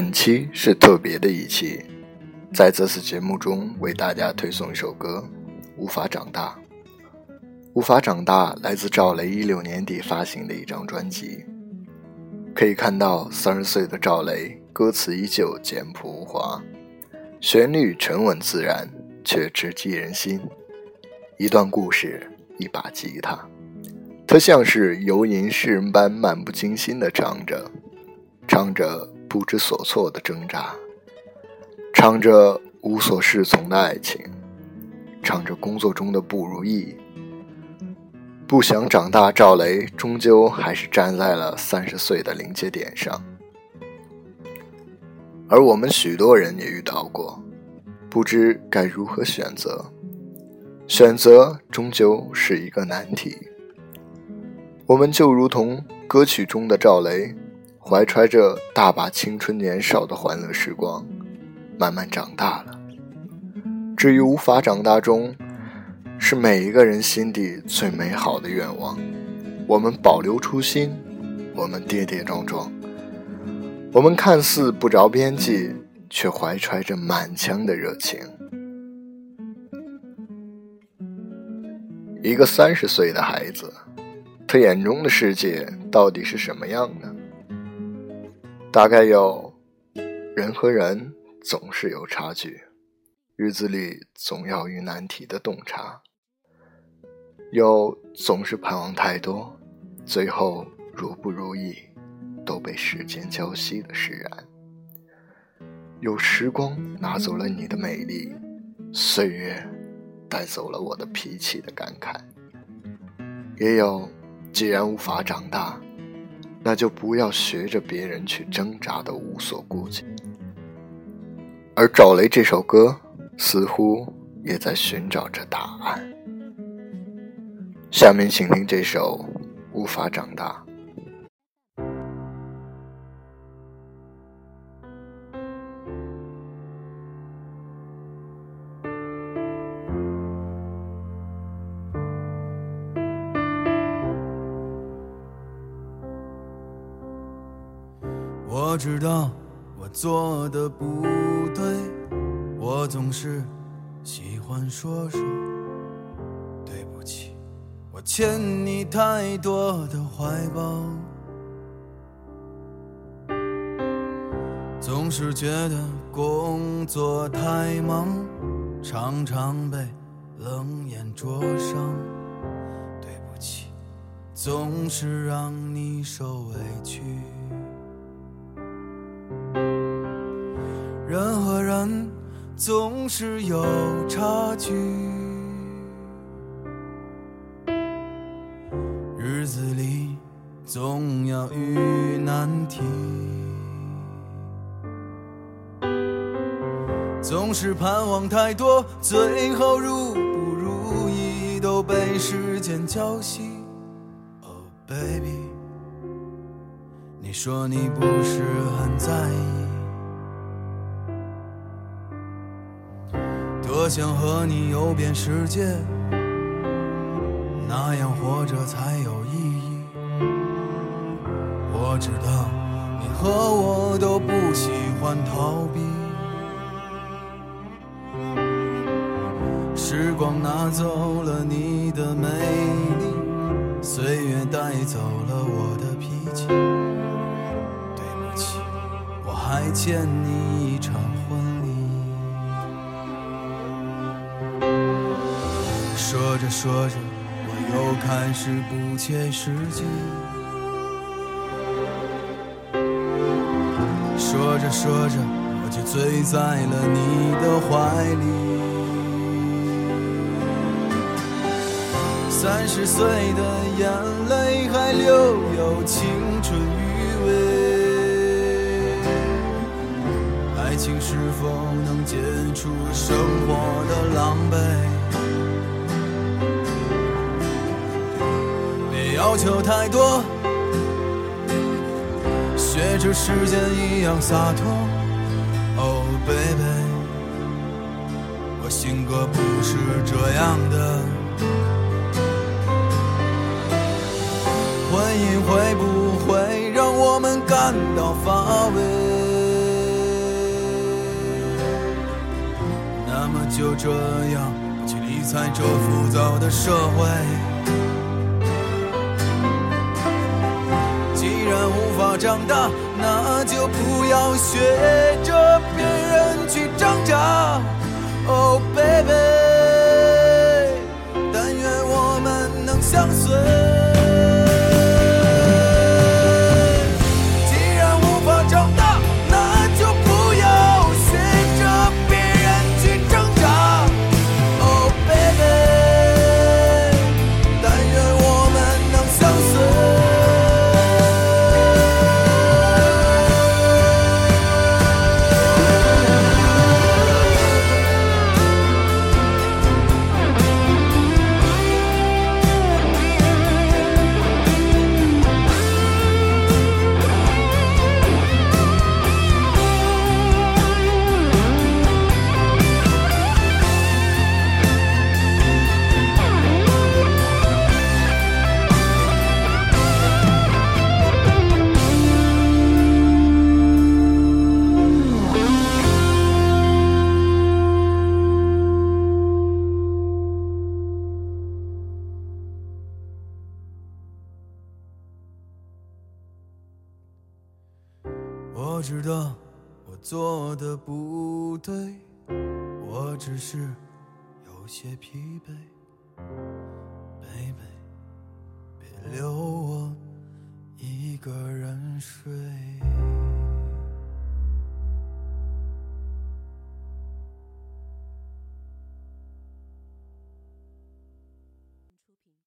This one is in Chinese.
本期是特别的一期，在这次节目中为大家推送一首歌《无法长大》。《无法长大》来自赵雷一六年底发行的一张专辑，可以看到三十岁的赵雷，歌词依旧简朴无华，旋律沉稳自然，却直击人心。一段故事，一把吉他，他像是游吟诗人般漫不经心地唱着，唱着。不知所措的挣扎，唱着无所适从的爱情，唱着工作中的不如意。不想长大，赵雷终究还是站在了三十岁的临界点上。而我们许多人也遇到过，不知该如何选择，选择终究是一个难题。我们就如同歌曲中的赵雷。怀揣着大把青春年少的欢乐时光，慢慢长大了。至于无法长大中，是每一个人心底最美好的愿望。我们保留初心，我们跌跌撞撞，我们看似不着边际，却怀揣着满腔的热情。一个三十岁的孩子，他眼中的世界到底是什么样的？大概有，人和人总是有差距，日子里总要遇难题的洞察。有总是盼望太多，最后如不如意，都被时间浇熄的释然。有时光拿走了你的美丽，岁月带走了我的脾气的感慨。也有，既然无法长大。那就不要学着别人去挣扎的无所顾忌，而赵雷这首歌似乎也在寻找着答案。下面请听这首《无法长大》。我知道我做的不对，我总是喜欢说说对不起，我欠你太多的怀抱，总是觉得工作太忙，常常被冷眼灼伤，对不起，总是让你受委屈。总是有差距，日子里总要遇难题，总是盼望太多，最后如不如意都被时间浇熄。Oh baby，你说你不是很在意。我想和你游遍世界，那样活着才有意义。我知道你和我都不喜欢逃避。时光拿走了你的美丽，岁月带走了我的脾气。对不起，我还欠你一场婚。说着，我又开始不切实际。说着说着，我就醉在了你的怀里。三十岁的眼泪还留有青春余味，爱情是否能解除生活的狼狈？要求太多，学着时间一样洒脱。Oh baby，我性格不是这样的，婚姻会不会让我们感到乏味？那么就这样去理睬这浮躁的社会。然无法长大，那就不要学着别人去挣扎。我知道我做的不对，我只是有些疲惫。